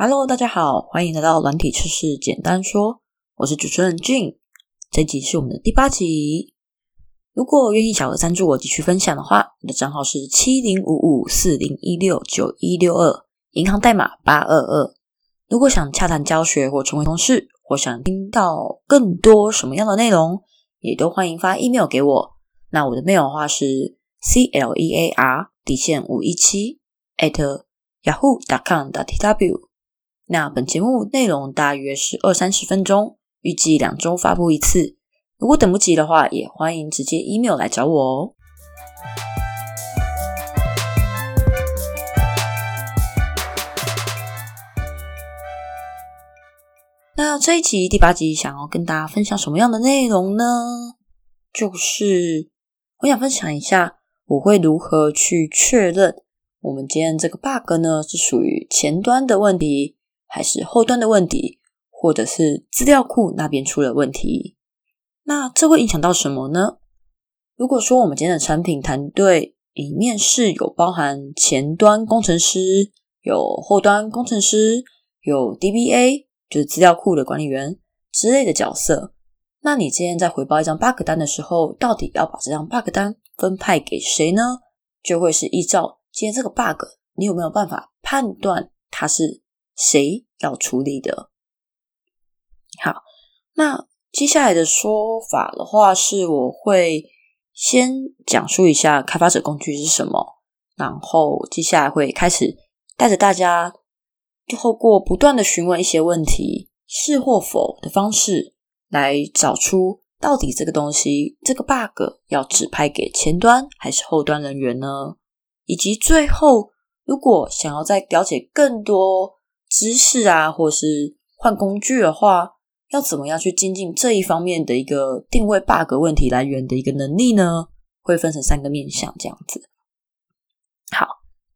Hello，大家好，欢迎来到软体测试简单说，我是主持人 Jun，这集是我们的第八集。如果愿意小额赞助我继续分享的话，我的账号是七零五五四零一六九一六二，银行代码八二二。如果想洽谈教学或成为同事，或想听到更多什么样的内容，也都欢迎发 email 给我。那我的 mail 的话是 c l e a r 底线五一七 at yahoo.com.tw。那本节目内容大约是二三十分钟，预计两周发布一次。如果等不及的话，也欢迎直接 email 来找我哦。那这一集第八集想要跟大家分享什么样的内容呢？就是我想分享一下我会如何去确认我们今天这个 bug 呢是属于前端的问题。还是后端的问题，或者是资料库那边出了问题，那这会影响到什么呢？如果说我们今天的产品团队里面是有包含前端工程师、有后端工程师、有 DBA，就是资料库的管理员之类的角色，那你今天在回报一张 bug 单的时候，到底要把这张 bug 单分派给谁呢？就会是依照今天这个 bug，你有没有办法判断它是？谁要处理的？好，那接下来的说法的话，是我会先讲述一下开发者工具是什么，然后接下来会开始带着大家透过不断的询问一些问题，是或否的方式，来找出到底这个东西这个 bug 要指派给前端还是后端人员呢？以及最后，如果想要再了解更多。知识啊，或是换工具的话，要怎么样去精进这一方面的一个定位 bug 问题来源的一个能力呢？会分成三个面向这样子。好，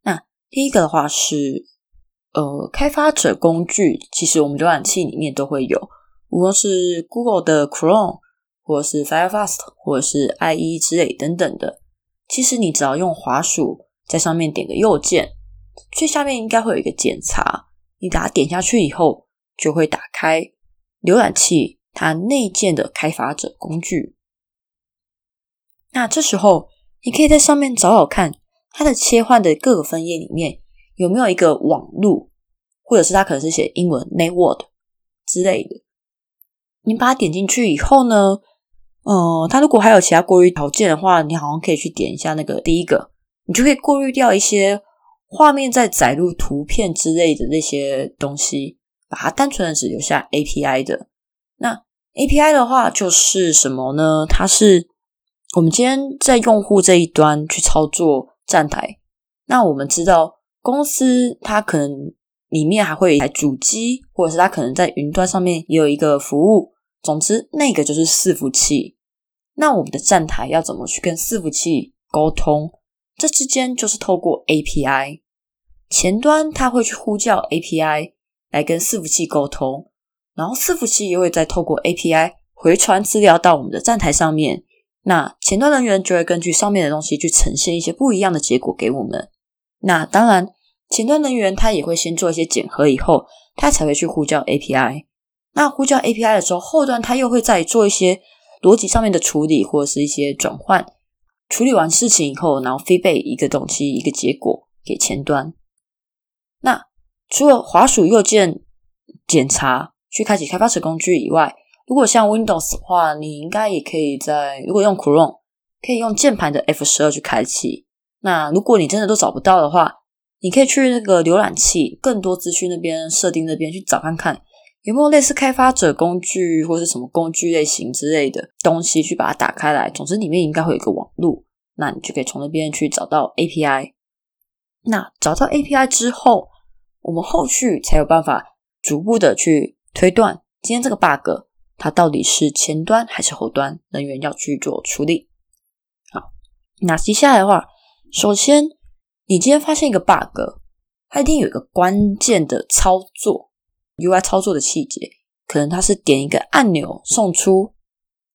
那第一个的话是，呃，开发者工具，其实我们浏览器里面都会有，无论是 Google 的 Chrome，或是 Firefox，或者是 IE 之类等等的，其实你只要用滑鼠在上面点个右键，最下面应该会有一个检查。你把它点下去以后，就会打开浏览器它内建的开发者工具。那这时候，你可以在上面找找看，它的切换的各个分页里面有没有一个网路，或者是它可能是写英文 network 之类的。你把它点进去以后呢，呃，它如果还有其他过滤条件的话，你好像可以去点一下那个第一个，你就可以过滤掉一些。画面再载入图片之类的那些东西，把它单纯的只留下 API 的。那 API 的话就是什么呢？它是我们今天在用户这一端去操作站台。那我们知道公司它可能里面还会有一台主机，或者是它可能在云端上面也有一个服务。总之，那个就是伺服器。那我们的站台要怎么去跟伺服器沟通？这之间就是透过 API。前端它会去呼叫 API 来跟伺服器沟通，然后伺服器又会再透过 API 回传资料到我们的站台上面。那前端人员就会根据上面的东西去呈现一些不一样的结果给我们。那当然，前端人员他也会先做一些检核，以后他才会去呼叫 API。那呼叫 API 的时候，后端他又会再做一些逻辑上面的处理，或者是一些转换。处理完事情以后，然后飞背一个东西一个结果给前端。除了滑鼠右键检查去开启开发者工具以外，如果像 Windows 的话，你应该也可以在如果用 Chrome 可以用键盘的 F 十二去开启。那如果你真的都找不到的话，你可以去那个浏览器更多资讯那边设定那边去找看看有没有类似开发者工具或是什么工具类型之类的东西去把它打开来。总之里面应该会有一个网路，那你就可以从那边去找到 API。那找到 API 之后，我们后续才有办法逐步的去推断今天这个 bug 它到底是前端还是后端人员要去做处理。好，那接下来的话，首先你今天发现一个 bug，它一定有一个关键的操作 UI 操作的细节，可能它是点一个按钮送出，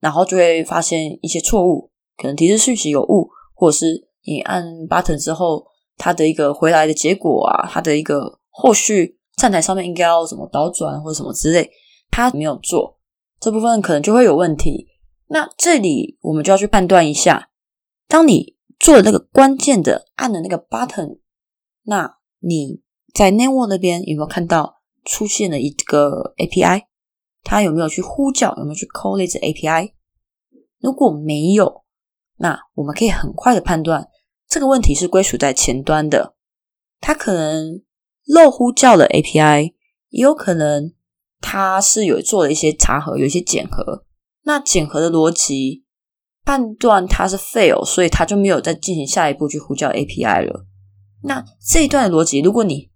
然后就会发现一些错误，可能提示讯息有误，或者是你按 button 之后，它的一个回来的结果啊，它的一个。后续站台上面应该要怎么倒转或者什么之类，他没有做这部分，可能就会有问题。那这里我们就要去判断一下，当你做了那个关键的按的那个 button，那你在 network 那边有没有看到出现了一个 API？它有没有去呼叫？有没有去 call 这 API？如果没有，那我们可以很快的判断这个问题是归属在前端的，它可能漏呼叫了 API，也有可能它是有做了一些查核，有一些检核。那检核的逻辑判断它是 fail，所以它就没有再进行下一步去呼叫 API 了。那这一段的逻辑，如果你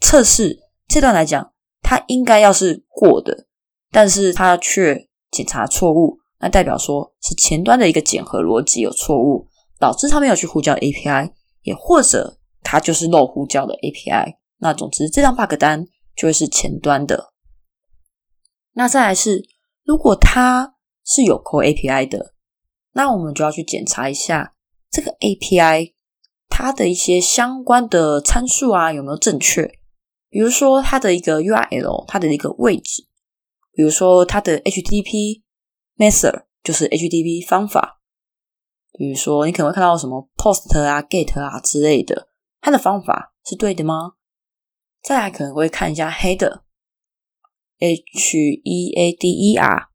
测试这段来讲，它应该要是过的，但是它却检查错误。那代表说是前端的一个检核逻辑有错误，导致他没有去呼叫 API，也或者它就是漏呼叫的 API。那总之，这张 bug 单就会是前端的。那再来是，如果它是有 call API 的，那我们就要去检查一下这个 API 它的一些相关的参数啊有没有正确。比如说它的一个 URL，它的一个位置，比如说它的 HTTP。Method 就是 HTTP 方法，比如说你可能会看到什么 Post 啊、Get 啊之类的，它的方法是对的吗？再来可能会看一下 Header，H E A D E R。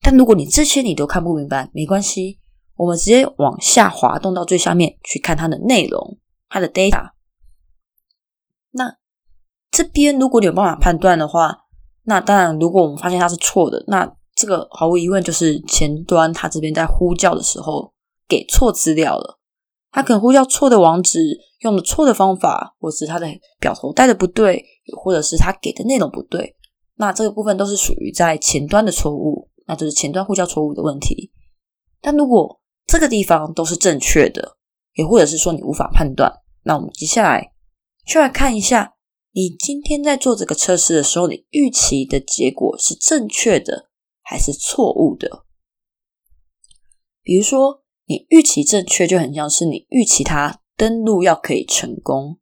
但如果你这些你都看不明白，没关系，我们直接往下滑动到最下面去看它的内容，它的 Data。那这边如果你有办法判断的话，那当然，如果我们发现它是错的，那这个毫无疑问就是前端它这边在呼叫的时候给错资料了，它可能呼叫错的网址，用的错的方法，或是它的表头带的不对，或者是它给的内容不对，那这个部分都是属于在前端的错误，那就是前端呼叫错误的问题。但如果这个地方都是正确的，也或者是说你无法判断，那我们接下来就来看一下，你今天在做这个测试的时候，你预期的结果是正确的。还是错误的。比如说，你预期正确，就很像是你预期它登录要可以成功；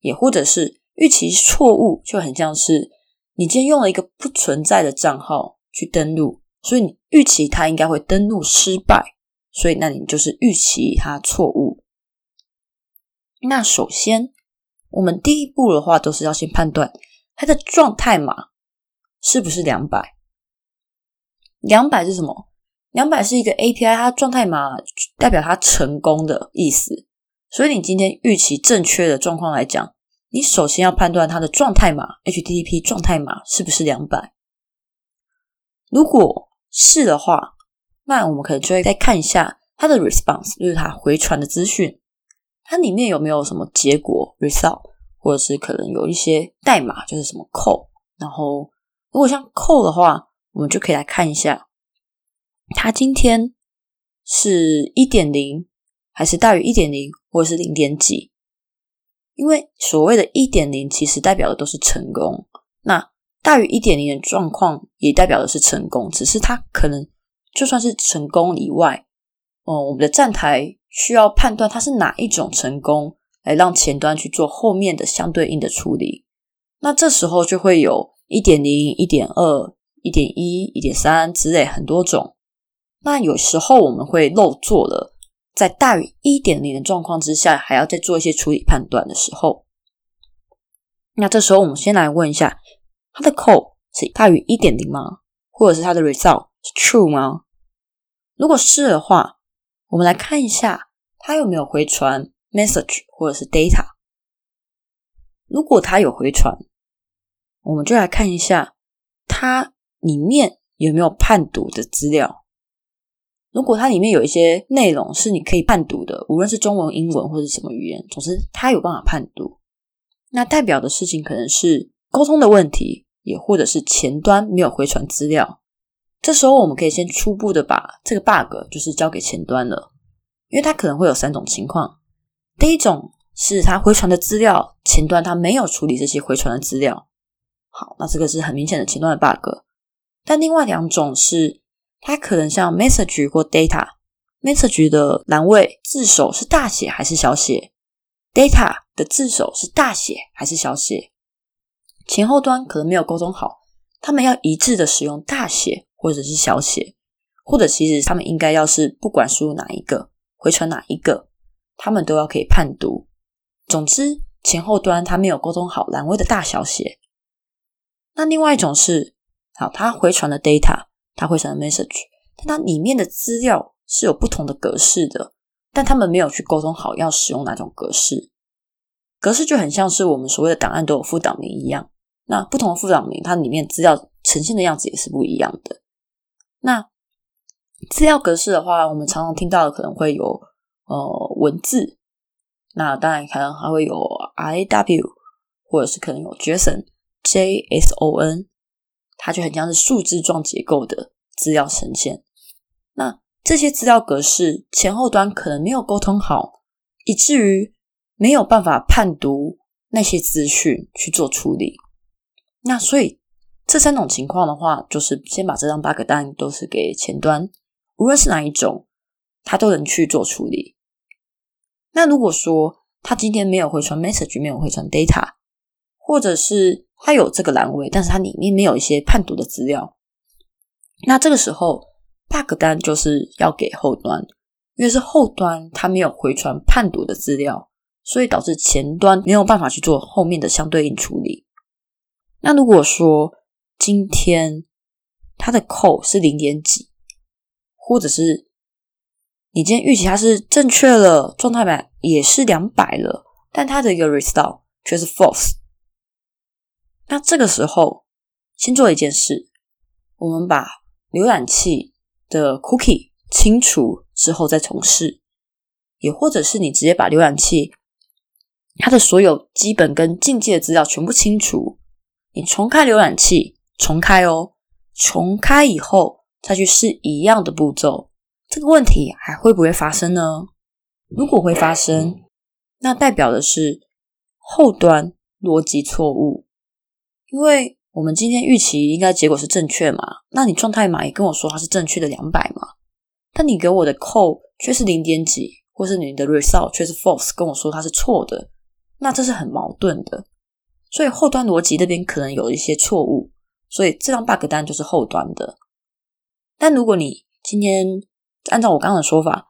也或者是预期错误，就很像是你今天用了一个不存在的账号去登录，所以你预期它应该会登录失败，所以那你就是预期它错误。那首先，我们第一步的话，都是要先判断它的状态码是不是两百。两百是什么？两百是一个 API，它状态码代表它成功的意思。所以你今天预期正确的状况来讲，你首先要判断它的状态码 HTTP 状态码是不是两百。如果是的话，那我们可能就会再看一下它的 response，就是它回传的资讯，它里面有没有什么结果 result，或者是可能有一些代码，就是什么 code。然后如果像 code 的话，我们就可以来看一下，它今天是一点零，还是大于一点零，或者是零点几？因为所谓的一点零，其实代表的都是成功。那大于一点零的状况，也代表的是成功。只是它可能就算是成功以外，哦，我们的站台需要判断它是哪一种成功，来让前端去做后面的相对应的处理。那这时候就会有一点零、一点二。一点一、一点三之类很多种，那有时候我们会漏做了，在大于一点零的状况之下，还要再做一些处理判断的时候，那这时候我们先来问一下，它的 code 是大于一点零吗？或者是它的 result 是 true 吗？如果是的话，我们来看一下它有没有回传 message 或者是 data。如果它有回传，我们就来看一下它。里面有没有判读的资料？如果它里面有一些内容是你可以判读的，无论是中文、英文或者什么语言，总之它有办法判读，那代表的事情可能是沟通的问题，也或者是前端没有回传资料。这时候我们可以先初步的把这个 bug 就是交给前端了，因为它可能会有三种情况：第一种是它回传的资料前端它没有处理这些回传的资料，好，那这个是很明显的前端的 bug。但另外两种是，它可能像 message 或 data，message 的栏位字首是大写还是小写，data 的字首是大写还是小写，前后端可能没有沟通好，他们要一致的使用大写或者是小写，或者其实他们应该要是不管输入哪一个，回传哪一个，他们都要可以判读。总之，前后端它没有沟通好栏位的大小写。那另外一种是，好，它回传的 data，它会传 message，但它里面的资料是有不同的格式的，但他们没有去沟通好要使用哪种格式。格式就很像是我们所谓的档案都有副档名一样，那不同的副档名，它里面资料呈现的样子也是不一样的。那资料格式的话，我们常常听到的可能会有呃文字，那当然可能还会有 I W，或者是可能有 JSON J S O N，它就很像是数字状结构的资料呈现。那这些资料格式前后端可能没有沟通好，以至于。没有办法判读那些资讯去做处理，那所以这三种情况的话，就是先把这张 bug 单都是给前端，无论是哪一种，它都能去做处理。那如果说他今天没有回传 message，没有回传 data，或者是它有这个栏位，但是它里面没有一些判读的资料，那这个时候 bug 单就是要给后端，因为是后端它没有回传判读的资料。所以导致前端没有办法去做后面的相对应处理。那如果说今天它的扣是零点几，或者是你今天预期它是正确了，状态码也是两百了，但它的一个 result 却是 false。那这个时候先做一件事，我们把浏览器的 cookie 清除之后再重试，也或者是你直接把浏览器。它的所有基本跟进阶的资料全部清除，你重开浏览器，重开哦，重开以后再去试一样的步骤，这个问题还会不会发生呢？如果会发生，那代表的是后端逻辑错误，因为我们今天预期应该结果是正确嘛，那你状态码也跟我说它是正确的两百嘛，但你给我的扣却是零点几，或是你的 result 却是 false，跟我说它是错的。那这是很矛盾的，所以后端逻辑那边可能有一些错误，所以这张 bug 单就是后端的。但如果你今天按照我刚刚的说法，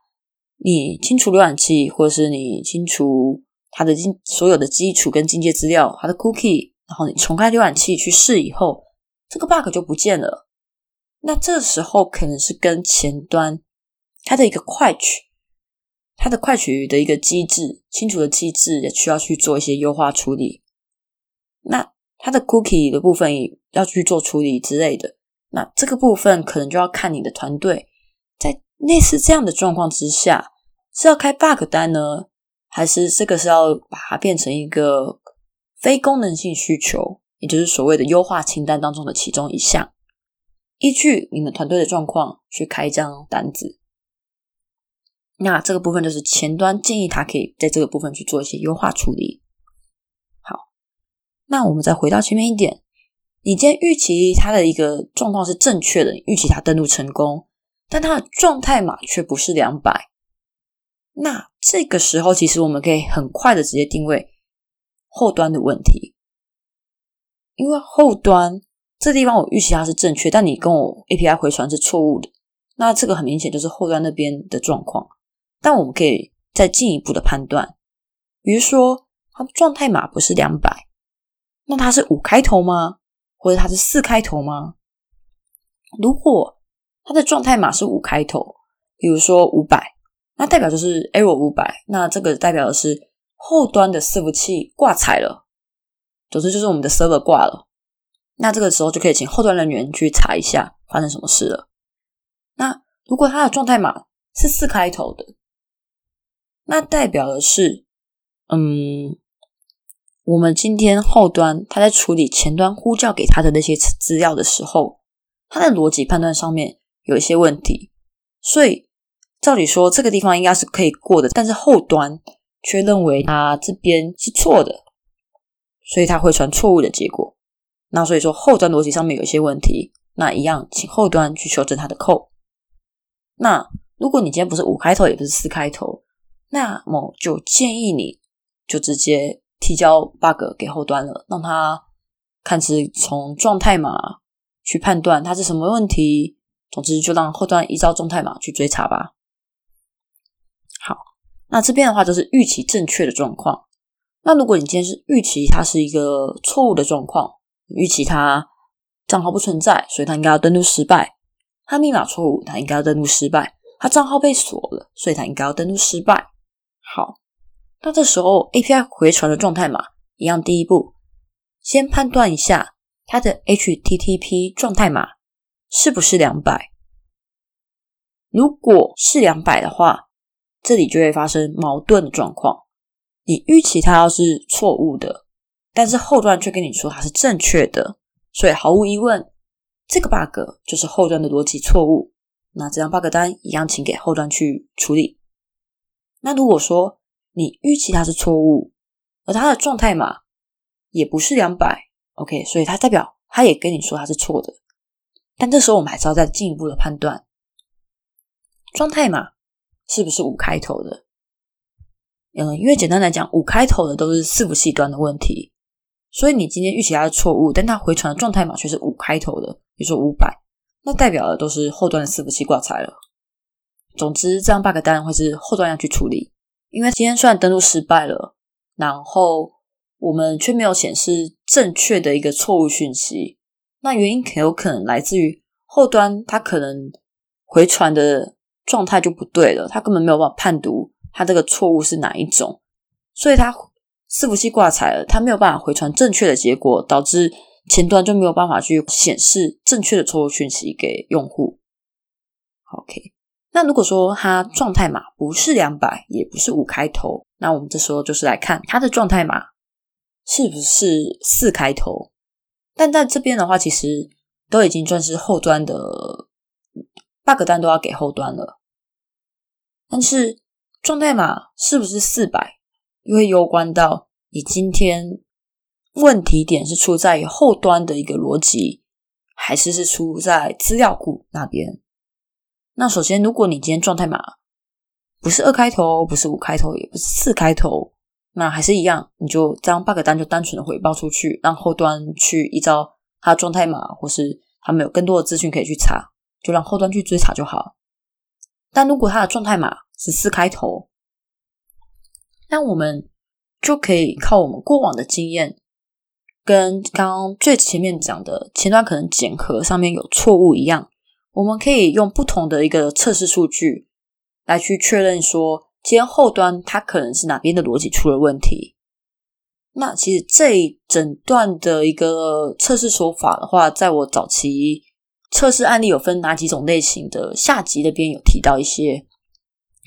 你清除浏览器，或者是你清除它的基所有的基础跟进阶资料，它的 cookie，然后你重开浏览器去试以后，这个 bug 就不见了。那这时候可能是跟前端它的一个快取。它的快取的一个机制，清除的机制也需要去做一些优化处理。那它的 cookie 的部分也要去做处理之类的。那这个部分可能就要看你的团队在类似这样的状况之下，是要开 bug 单呢，还是这个是要把它变成一个非功能性需求，也就是所谓的优化清单当中的其中一项，依据你们团队的状况去开一张单子。那这个部分就是前端建议他可以在这个部分去做一些优化处理。好，那我们再回到前面一点，你今天预期它的一个状况是正确的，预期它登录成功，但它的状态码却不是两百。那这个时候，其实我们可以很快的直接定位后端的问题，因为后端这地方我预期它是正确，但你跟我 API 回传是错误的，那这个很明显就是后端那边的状况。但我们可以再进一步的判断，比如说它状态码不是两百，那它是五开头吗？或者它是四开头吗？如果它的状态码是五开头，比如说五百，那代表就是 error 五百，那这个代表的是后端的伺服器挂彩了，总之就是我们的 server 挂了。那这个时候就可以请后端人员去查一下发生什么事了。那如果它的状态码是四开头的，那代表的是，嗯，我们今天后端他在处理前端呼叫给他的那些资料的时候，他的逻辑判断上面有一些问题，所以照理说这个地方应该是可以过的，但是后端却认为他这边是错的，所以他会传错误的结果。那所以说后端逻辑上面有一些问题，那一样请后端去修正他的扣。那如果你今天不是五开头，也不是四开头。那么就建议你就直接提交 bug 给后端了，让他看是从状态码去判断它是什么问题。总之，就让后端依照状态码去追查吧。那这边的话就是预期正确的状况。那如果你今天是预期它是一个错误的状况，预期它账号不存在，所以它应该要登录失败；它密码错误，它应该要登录失败；它账号被锁了，所以它应该要登录失败。好，那这时候 API 回传的状态码一样，第一步先判断一下它的 HTTP 状态码是不是两百。如果是两百的话，这里就会发生矛盾的状况。你预期它要是错误的，但是后端却跟你说它是正确的，所以毫无疑问，这个 bug 就是后端的逻辑错误。那这张 bug 单一样，请给后端去处理。那如果说你预期它是错误，而它的状态码也不是两百，OK，所以它代表它也跟你说它是错的。但这时候我们还是要再进一步的判断，状态码是不是五开头的？嗯，因为简单来讲，五开头的都是伺服器端的问题，所以你今天预期它是错误，但它回传的状态码却是五开头的，比如说五百，那代表的都是后端的伺服器挂彩了。总之，这样 bug 当然会是后端要去处理，因为今天虽然登录失败了，然后我们却没有显示正确的一个错误讯息，那原因很有可能来自于后端它可能回传的状态就不对了，他根本没有办法判读。他这个错误是哪一种？所以他伺服器挂彩了，他没有办法回传正确的结果，导致前端就没有办法去显示正确的错误讯息给用户。OK，那如果说它状态码不是两百，也不是五开头，那我们这时候就是来看它的状态码是不是四开头。但在这边的话，其实都已经算是后端的 bug 单都要给后端了，但是。状态码是不是四百？因为攸关到你今天问题点是出在于后端的一个逻辑，还是是出在资料库那边？那首先，如果你今天状态码不是二开头，不是五开头，也不是四开头，那还是一样，你就将 bug 单就单纯的回报出去，让后端去依照它状态码，或是他们有更多的资讯可以去查，就让后端去追查就好。但如果它的状态码，十四开头，那我们就可以靠我们过往的经验，跟刚刚最前面讲的前端可能检核上面有错误一样，我们可以用不同的一个测试数据来去确认说，今天后端它可能是哪边的逻辑出了问题。那其实这一整段的一个测试手法的话，在我早期测试案例有分哪几种类型的下集那边有提到一些。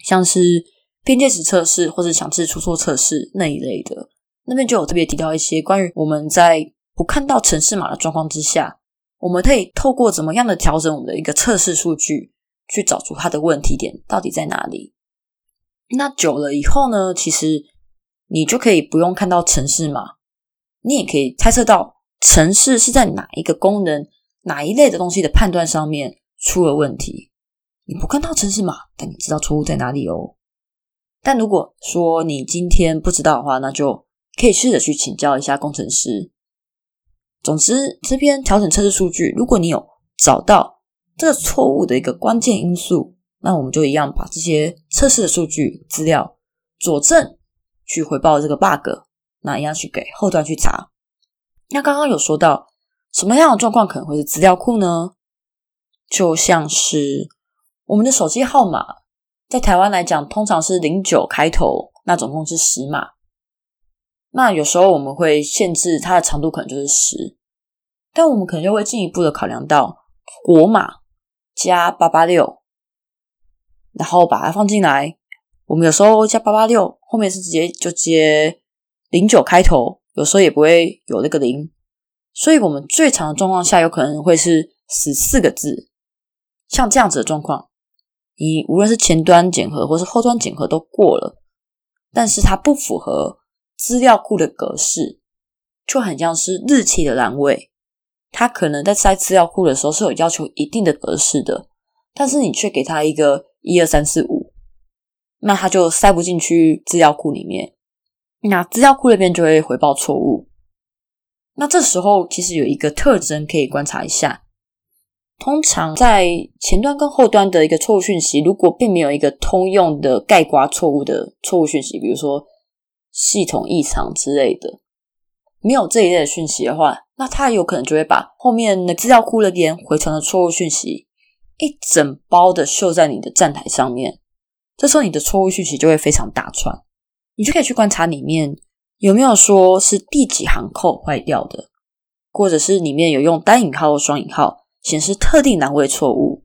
像是边界值测试或者强制出错测试那一类的，那边就有特别提到一些关于我们在不看到城市码的状况之下，我们可以透过怎么样的调整我们的一个测试数据，去找出它的问题点到底在哪里。那久了以后呢，其实你就可以不用看到城市码，你也可以猜测到城市是在哪一个功能、哪一类的东西的判断上面出了问题。你不看到城市码，但你知道错误在哪里哦。但如果说你今天不知道的话，那就可以试着去请教一下工程师。总之，这边调整测试数据，如果你有找到这个错误的一个关键因素，那我们就一样把这些测试的数据资料佐证，去回报这个 bug，那一样去给后端去查。那刚刚有说到什么样的状况可能会是资料库呢？就像是。我们的手机号码在台湾来讲，通常是零九开头，那总共是十码。那有时候我们会限制它的长度，可能就是十，但我们可能就会进一步的考量到国码加八八六，然后把它放进来。我们有时候加八八六，后面是直接就接零九开头，有时候也不会有那个零，所以我们最长的状况下，有可能会是十四个字，像这样子的状况。你无论是前端检核或是后端检核都过了，但是它不符合资料库的格式，就很像是日期的栏位。它可能在塞资料库的时候是有要求一定的格式的，但是你却给它一个一二三四五，那它就塞不进去资料库里面。那资料库那边就会回报错误。那这时候其实有一个特征可以观察一下。通常在前端跟后端的一个错误讯息，如果并没有一个通用的盖刮错误的错误讯息，比如说系统异常之类的，没有这一类的讯息的话，那它有可能就会把后面的资料库那边回传的错误讯息一整包的秀在你的站台上面。这时候你的错误讯息就会非常大串，你就可以去观察里面有没有说是第几行扣坏掉的，或者是里面有用单引号或双引号。显示特定栏位错误，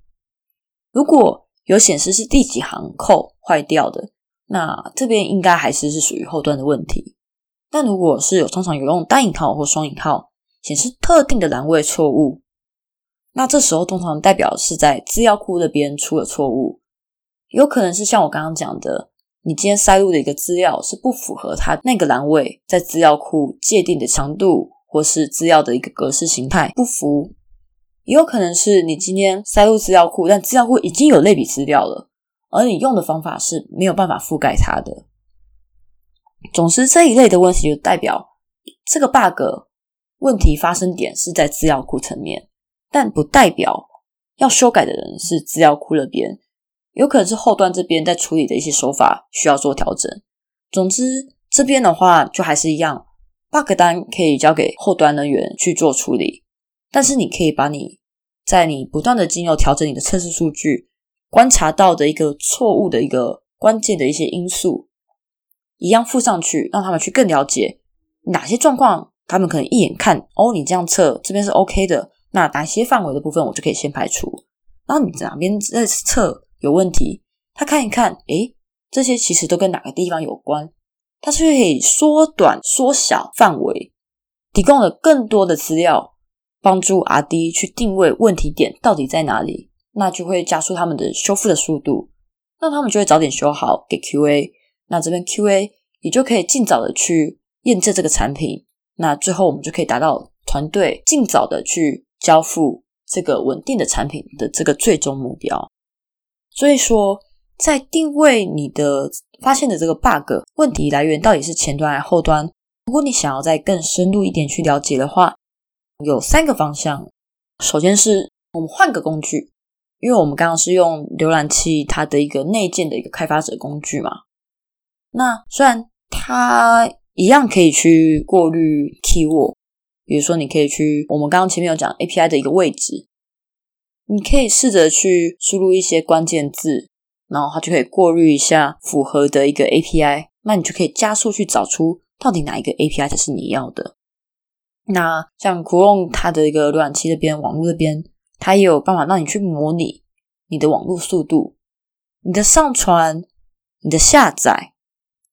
如果有显示是第几行扣坏掉的，那这边应该还是是属于后端的问题。但如果是有通常有用单引号或双引号显示特定的栏位错误，那这时候通常代表是在资料库那边出了错误，有可能是像我刚刚讲的，你今天塞入的一个资料是不符合它那个栏位在资料库界定的长度，或是资料的一个格式形态不符。也有可能是你今天塞入资料库，但资料库已经有类比资料了，而你用的方法是没有办法覆盖它的。总之，这一类的问题就代表这个 bug 问题发生点是在资料库层面，但不代表要修改的人是资料库那边，有可能是后端这边在处理的一些手法需要做调整。总之，这边的话就还是一样，bug 单可以交给后端人员去做处理。但是你可以把你在你不断的经由调整你的测试数据观察到的一个错误的一个关键的一些因素，一样附上去，让他们去更了解哪些状况，他们可能一眼看哦，你这样测这边是 OK 的，那哪些范围的部分我就可以先排除。然后你哪边在测有问题，他看一看，诶，这些其实都跟哪个地方有关，他是可以缩短、缩小范围，提供了更多的资料。帮助 R D 去定位问题点到底在哪里，那就会加速他们的修复的速度，那他们就会早点修好给 Q A，那这边 Q A 也就可以尽早的去验证这个产品，那最后我们就可以达到团队尽早的去交付这个稳定的产品的这个最终目标。所以说，在定位你的发现的这个 bug 问题来源到底是前端还是后端，如果你想要再更深入一点去了解的话。有三个方向，首先是我们换个工具，因为我们刚刚是用浏览器它的一个内建的一个开发者工具嘛。那虽然它一样可以去过滤 keyword，比如说你可以去我们刚刚前面有讲 API 的一个位置，你可以试着去输入一些关键字，然后它就可以过滤一下符合的一个 API，那你就可以加速去找出到底哪一个 API 才是你要的。那像 Chrome 它的一个浏览器这边、网络这边，它也有办法让你去模拟你的网络速度、你的上传、你的下载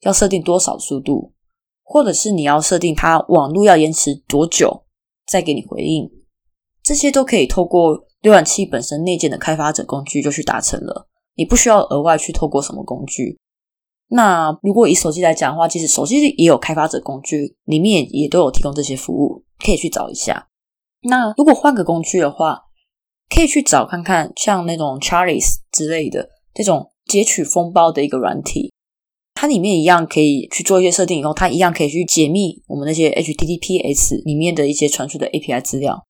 要设定多少速度，或者是你要设定它网络要延迟多久再给你回应，这些都可以透过浏览器本身内建的开发者工具就去达成了，你不需要额外去透过什么工具。那如果以手机来讲的话，其实手机也有开发者工具，里面也也都有提供这些服务，可以去找一下。那如果换个工具的话，可以去找看看，像那种 Charles 之类的这种截取封包的一个软体，它里面一样可以去做一些设定，以后它一样可以去解密我们那些 HTTPS 里面的一些传输的 API 资料。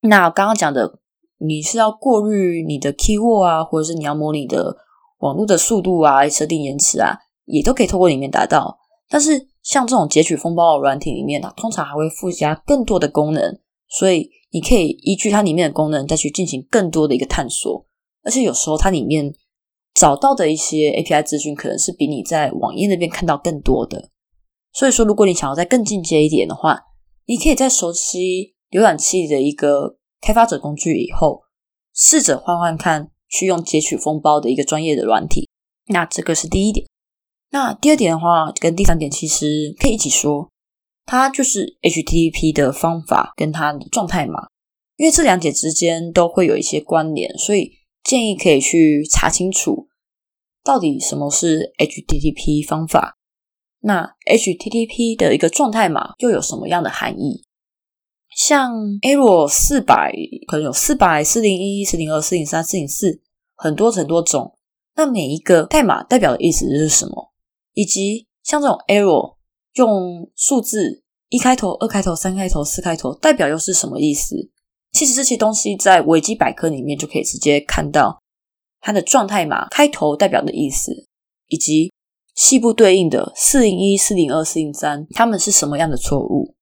那刚刚讲的，你是要过滤你的 keyword 啊，或者是你要模拟的。网络的速度啊，设定延迟啊，也都可以透过里面达到。但是像这种截取风暴的软体里面呢，通常还会附加更多的功能，所以你可以依据它里面的功能再去进行更多的一个探索。而且有时候它里面找到的一些 API 资讯，可能是比你在网页那边看到更多的。所以说，如果你想要再更进阶一点的话，你可以在熟悉浏览器的一个开发者工具以后，试着换换看。去用截取封包的一个专业的软体，那这个是第一点。那第二点的话，跟第三点其实可以一起说，它就是 HTTP 的方法跟它的状态码，因为这两点之间都会有一些关联，所以建议可以去查清楚到底什么是 HTTP 方法，那 HTTP 的一个状态码又有什么样的含义？像 error 四百，可能有四百、四零一、四零二、四零三、四零四，很多很多种。那每一个代码代表的意思是什么？以及像这种 error，用数字一开头、二开头、三开头、四开头代表又是什么意思？其实这些东西在维基百科里面就可以直接看到它的状态码开头代表的意思，以及细部对应的四零一、四零二、四零三，它们是什么样的错误？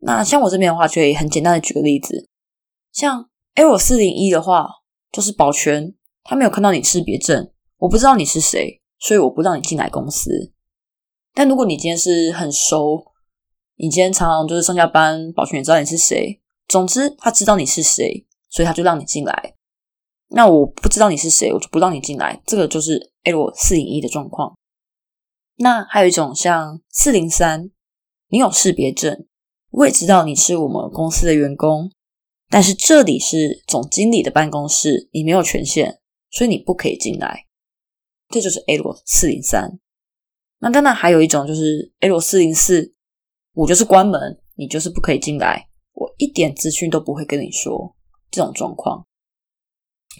那像我这边的话，就可以很简单的举个例子，像 L 四零一的话，就是保全他没有看到你识别证，我不知道你是谁，所以我不让你进来公司。但如果你今天是很熟，你今天常常就是上下班，保全也知道你是谁。总之，他知道你是谁，所以他就让你进来。那我不知道你是谁，我就不让你进来。这个就是 L 四零一的状况。那还有一种像四零三，你有识别证，我也知道你是我们公司的员工，但是这里是总经理的办公室，你没有权限，所以你不可以进来。这就是 L 四零三。那当然还有一种就是 L 四零四，我就是关门，你就是不可以进来，我一点资讯都不会跟你说这种状况。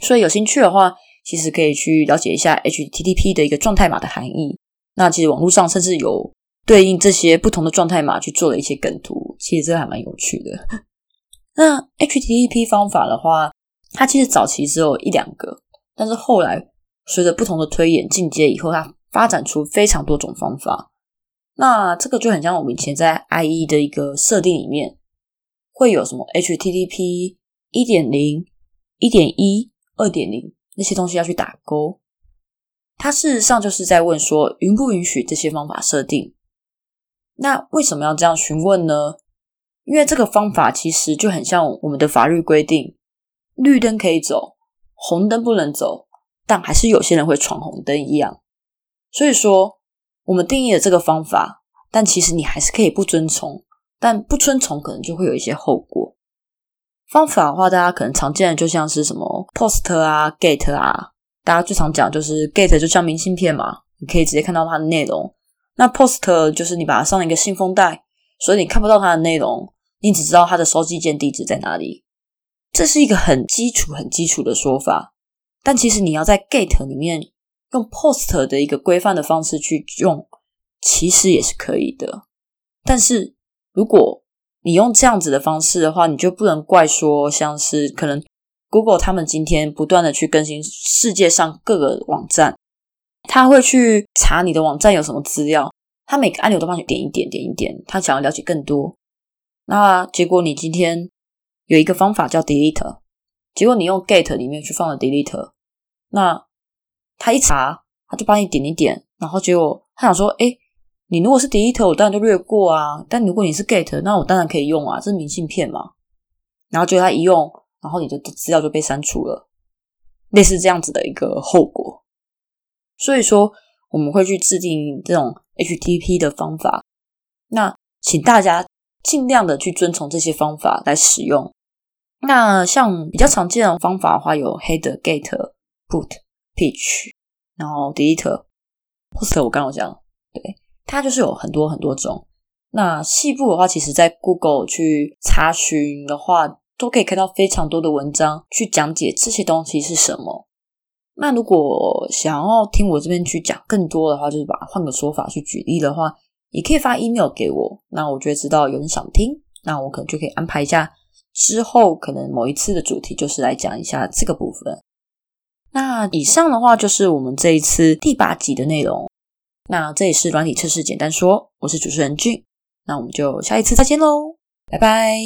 所以有兴趣的话，其实可以去了解一下 HTTP 的一个状态码的含义。那其实网络上甚至有对应这些不同的状态码去做了一些梗图，其实这个还蛮有趣的。那 HTTP 方法的话，它其实早期只有一两个，但是后来随着不同的推演进阶以后，它发展出非常多种方法，那这个就很像我们以前在 IE 的一个设定里面，会有什么 HTTP 一点零、一点一、二点零那些东西要去打勾。它事实上就是在问说，允不允许这些方法设定？那为什么要这样询问呢？因为这个方法其实就很像我们的法律规定，绿灯可以走，红灯不能走，但还是有些人会闯红灯一样。所以说，我们定义了这个方法，但其实你还是可以不遵从，但不遵从可能就会有一些后果。方法的话，大家可能常见的就像是什么 post 啊、，gate 啊，大家最常讲就是 gate，就像明信片嘛，你可以直接看到它的内容。那 post 就是你把它上了一个信封袋，所以你看不到它的内容，你只知道它的收寄件地址在哪里。这是一个很基础、很基础的说法，但其实你要在 get 里面。用 post 的一个规范的方式去用，其实也是可以的。但是如果你用这样子的方式的话，你就不能怪说，像是可能 Google 他们今天不断的去更新世界上各个网站，他会去查你的网站有什么资料，他每个按钮都帮你点一点点一点，他想要了解更多。那结果你今天有一个方法叫 delete，结果你用 get 里面去放了 delete，那。他一查，他就帮你点一点，然后结果他想说：“哎，你如果是 delete，我当然就略过啊。但如果你是 get，那我当然可以用啊，这是明信片嘛。”然后结果他一用，然后你的资料就被删除了，类似这样子的一个后果。所以说，我们会去制定这种 HTTP 的方法。那请大家尽量的去遵从这些方法来使用。那像比较常见的方法的话，有 header、get、put。pitch，然后 delete，post 我刚刚讲，对，它就是有很多很多种。那细部的话，其实在 Google 去查询的话，都可以看到非常多的文章去讲解这些东西是什么。那如果想要听我这边去讲更多的话，就是把换个说法去举例的话，也可以发 email 给我。那我就会知道有人想听，那我可能就可以安排一下之后可能某一次的主题，就是来讲一下这个部分。那以上的话就是我们这一次第八集的内容。那这里是软体测试简单说，我是主持人俊。那我们就下一次再见喽，拜拜。